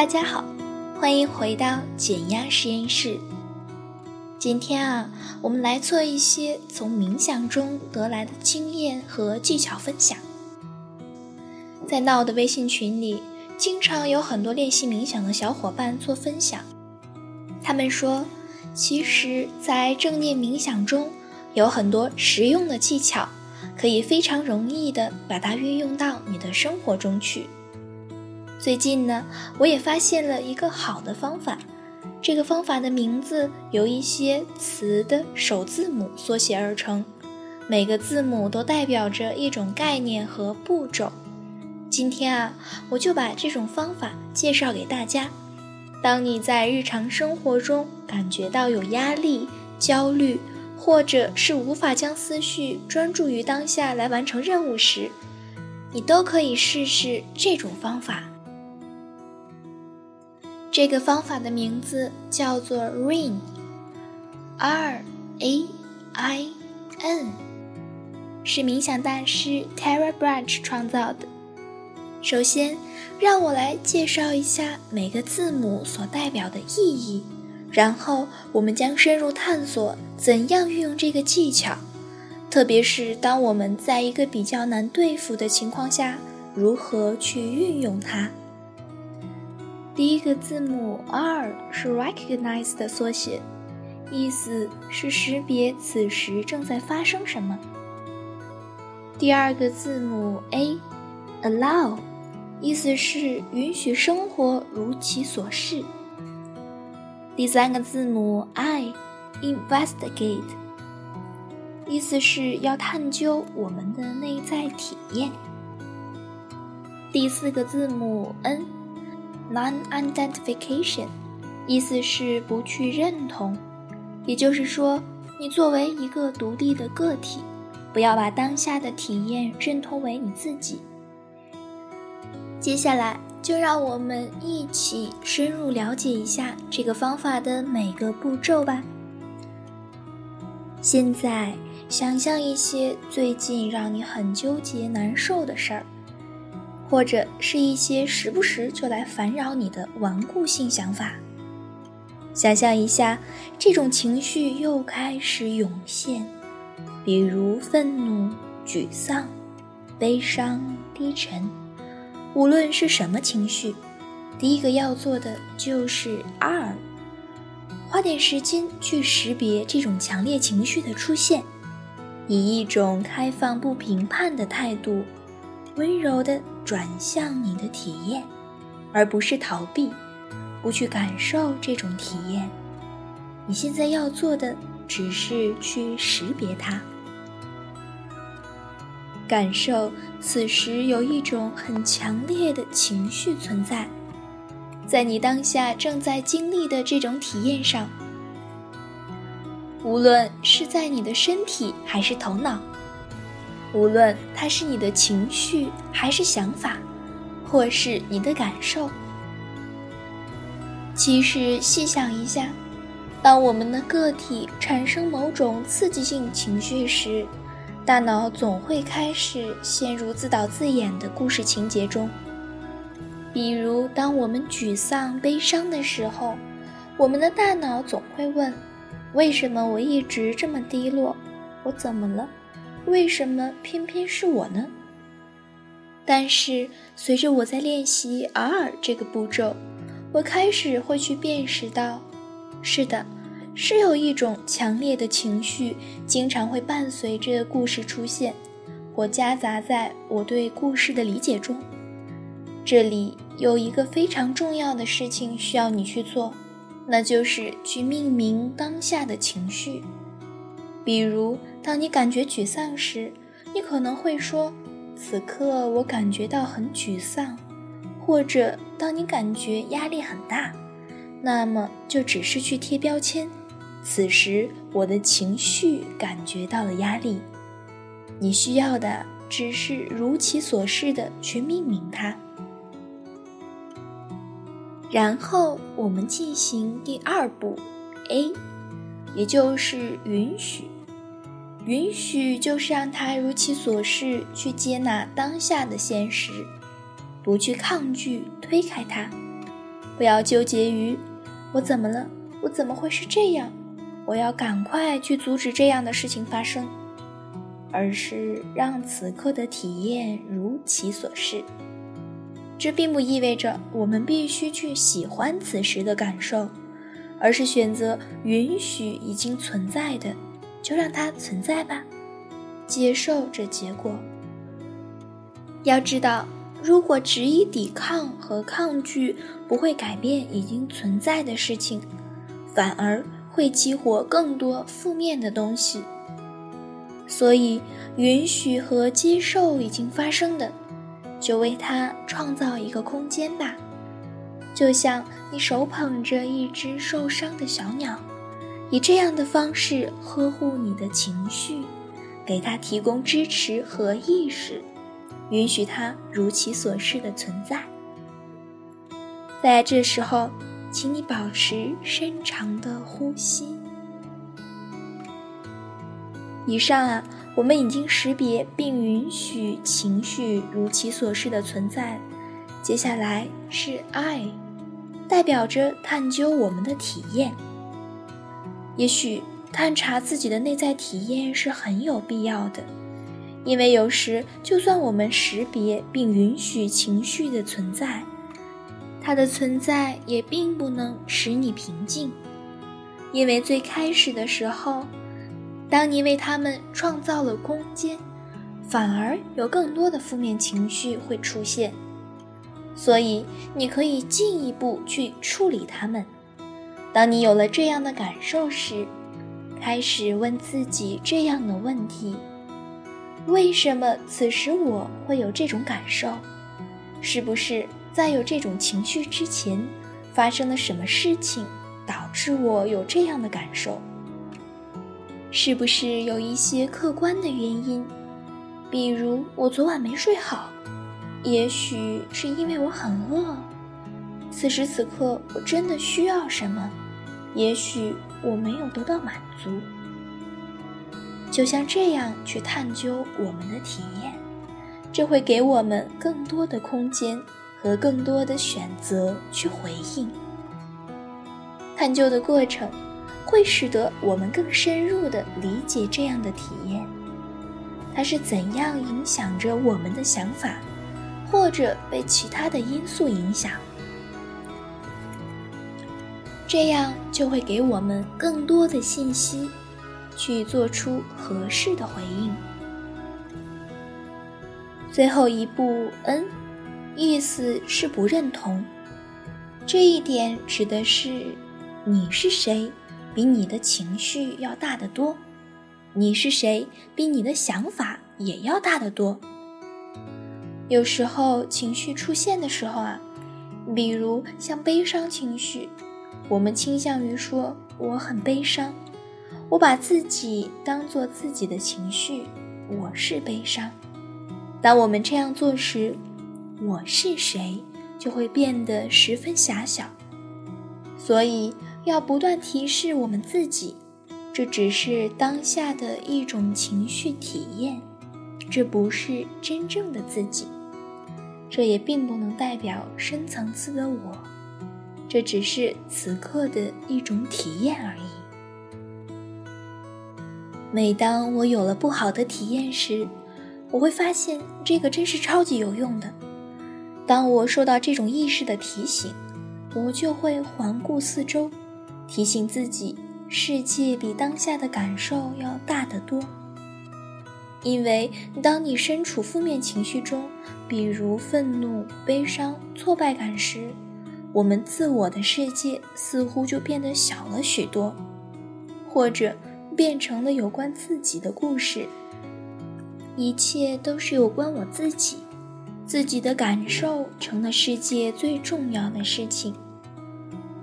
大家好，欢迎回到减压实验室。今天啊，我们来做一些从冥想中得来的经验和技巧分享。在闹的微信群里，经常有很多练习冥想的小伙伴做分享。他们说，其实，在正念冥想中有很多实用的技巧，可以非常容易的把它运用到你的生活中去。最近呢，我也发现了一个好的方法。这个方法的名字由一些词的首字母缩写而成，每个字母都代表着一种概念和步骤。今天啊，我就把这种方法介绍给大家。当你在日常生活中感觉到有压力、焦虑，或者是无法将思绪专注于当下来完成任务时，你都可以试试这种方法。这个方法的名字叫做 Rain，R A I N，是冥想大师 Tara Branch 创造的。首先，让我来介绍一下每个字母所代表的意义，然后我们将深入探索怎样运用这个技巧，特别是当我们在一个比较难对付的情况下，如何去运用它。第一个字母 R 是 recognize 的缩写，意思是识别此时正在发生什么。第二个字母 A，allow，意思是允许生活如其所示。第三个字母 I，investigate，意思是要探究我们的内在体验。第四个字母 N。Non-identification，意思是不去认同，也就是说，你作为一个独立的个体，不要把当下的体验认同为你自己。接下来，就让我们一起深入了解一下这个方法的每个步骤吧。现在，想象一些最近让你很纠结、难受的事儿。或者是一些时不时就来烦扰你的顽固性想法。想象一下，这种情绪又开始涌现，比如愤怒、沮丧、悲伤、低沉。无论是什么情绪，第一个要做的就是 R，花点时间去识别这种强烈情绪的出现，以一种开放不评判的态度。温柔地转向你的体验，而不是逃避，不去感受这种体验。你现在要做的只是去识别它，感受此时有一种很强烈的情绪存在，在你当下正在经历的这种体验上，无论是在你的身体还是头脑。无论它是你的情绪，还是想法，或是你的感受，其实细想一下，当我们的个体产生某种刺激性情绪时，大脑总会开始陷入自导自演的故事情节中。比如，当我们沮丧、悲伤的时候，我们的大脑总会问：为什么我一直这么低落？我怎么了？为什么偏偏是我呢？但是随着我在练习 R 这个步骤，我开始会去辨识到，是的，是有一种强烈的情绪，经常会伴随着故事出现，或夹杂在我对故事的理解中。这里有一个非常重要的事情需要你去做，那就是去命名当下的情绪。比如，当你感觉沮丧时，你可能会说：“此刻我感觉到很沮丧。”或者，当你感觉压力很大，那么就只是去贴标签：“此时我的情绪感觉到了压力。”你需要的只是如其所示的去命名它。然后我们进行第二步，A。也就是允许，允许就是让他如其所示去接纳当下的现实，不去抗拒、推开它，不要纠结于我怎么了，我怎么会是这样，我要赶快去阻止这样的事情发生，而是让此刻的体验如其所是。这并不意味着我们必须去喜欢此时的感受，而是选择允许已经存在的，就让它存在吧，接受这结果。要知道，如果执意抵抗和抗拒不会改变已经存在的事情，反而会激活更多负面的东西。所以，允许和接受已经发生的。就为它创造一个空间吧，就像你手捧着一只受伤的小鸟，以这样的方式呵护你的情绪，给他提供支持和意识，允许他如其所是的存在。在这时候，请你保持深长的呼吸。以上啊。我们已经识别并允许情绪如其所示的存在，接下来是爱，代表着探究我们的体验。也许探查自己的内在体验是很有必要的，因为有时就算我们识别并允许情绪的存在，它的存在也并不能使你平静，因为最开始的时候。当你为他们创造了空间，反而有更多的负面情绪会出现。所以，你可以进一步去处理它们。当你有了这样的感受时，开始问自己这样的问题：为什么此时我会有这种感受？是不是在有这种情绪之前，发生了什么事情导致我有这样的感受？是不是有一些客观的原因？比如我昨晚没睡好，也许是因为我很饿。此时此刻我真的需要什么？也许我没有得到满足。就像这样去探究我们的体验，这会给我们更多的空间和更多的选择去回应。探究的过程。会使得我们更深入地理解这样的体验，它是怎样影响着我们的想法，或者被其他的因素影响，这样就会给我们更多的信息，去做出合适的回应。最后一步，N，意思是不认同，这一点指的是你是谁。比你的情绪要大得多，你是谁？比你的想法也要大得多。有时候情绪出现的时候啊，比如像悲伤情绪，我们倾向于说我很悲伤，我把自己当做自己的情绪，我是悲伤。当我们这样做时，我是谁就会变得十分狭小。所以。要不断提示我们自己，这只是当下的一种情绪体验，这不是真正的自己，这也并不能代表深层次的我，这只是此刻的一种体验而已。每当我有了不好的体验时，我会发现这个真是超级有用的。当我受到这种意识的提醒，我就会环顾四周。提醒自己，世界比当下的感受要大得多。因为当你身处负面情绪中，比如愤怒、悲伤、挫败感时，我们自我的世界似乎就变得小了许多，或者变成了有关自己的故事。一切都是有关我自己，自己的感受成了世界最重要的事情。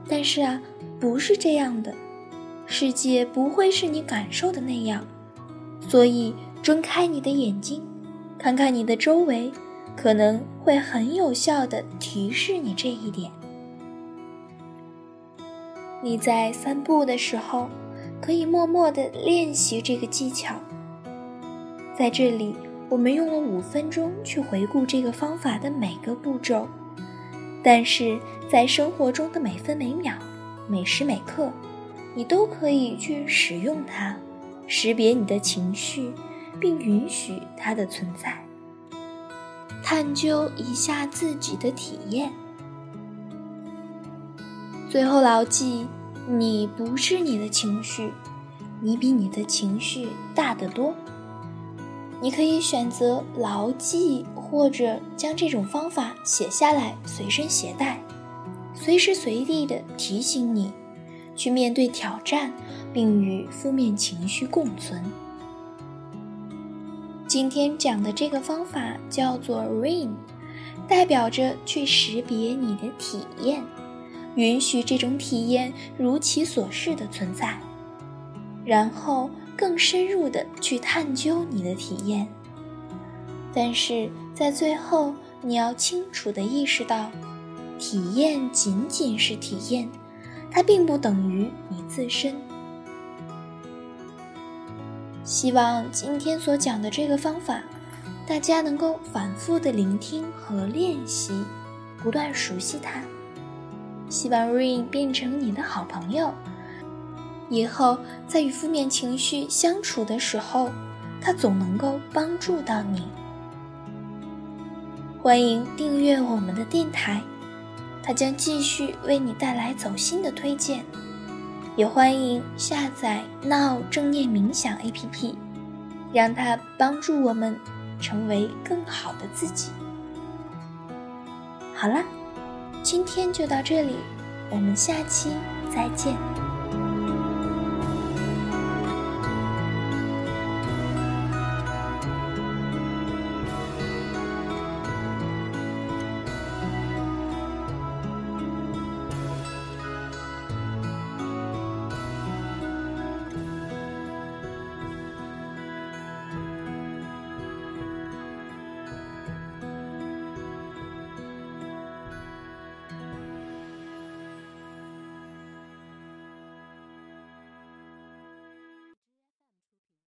但是啊。不是这样的，世界不会是你感受的那样，所以睁开你的眼睛，看看你的周围，可能会很有效的提示你这一点。你在散步的时候，可以默默的练习这个技巧。在这里，我们用了五分钟去回顾这个方法的每个步骤。但是在生活中的每分每秒、每时每刻，你都可以去使用它，识别你的情绪，并允许它的存在。探究一下自己的体验，最后牢记：你不是你的情绪，你比你的情绪大得多。你可以选择牢记，或者将这种方法写下来，随身携带，随时随地的提醒你去面对挑战，并与负面情绪共存。今天讲的这个方法叫做 RAIN，代表着去识别你的体验，允许这种体验如其所示的存在，然后。更深入的去探究你的体验，但是在最后，你要清楚的意识到，体验仅仅是体验，它并不等于你自身。希望今天所讲的这个方法，大家能够反复的聆听和练习，不断熟悉它。希望 Rain 变成你的好朋友。以后在与负面情绪相处的时候，它总能够帮助到你。欢迎订阅我们的电台，它将继续为你带来走心的推荐。也欢迎下载 Now 正念冥想 APP，让它帮助我们成为更好的自己。好了，今天就到这里，我们下期再见。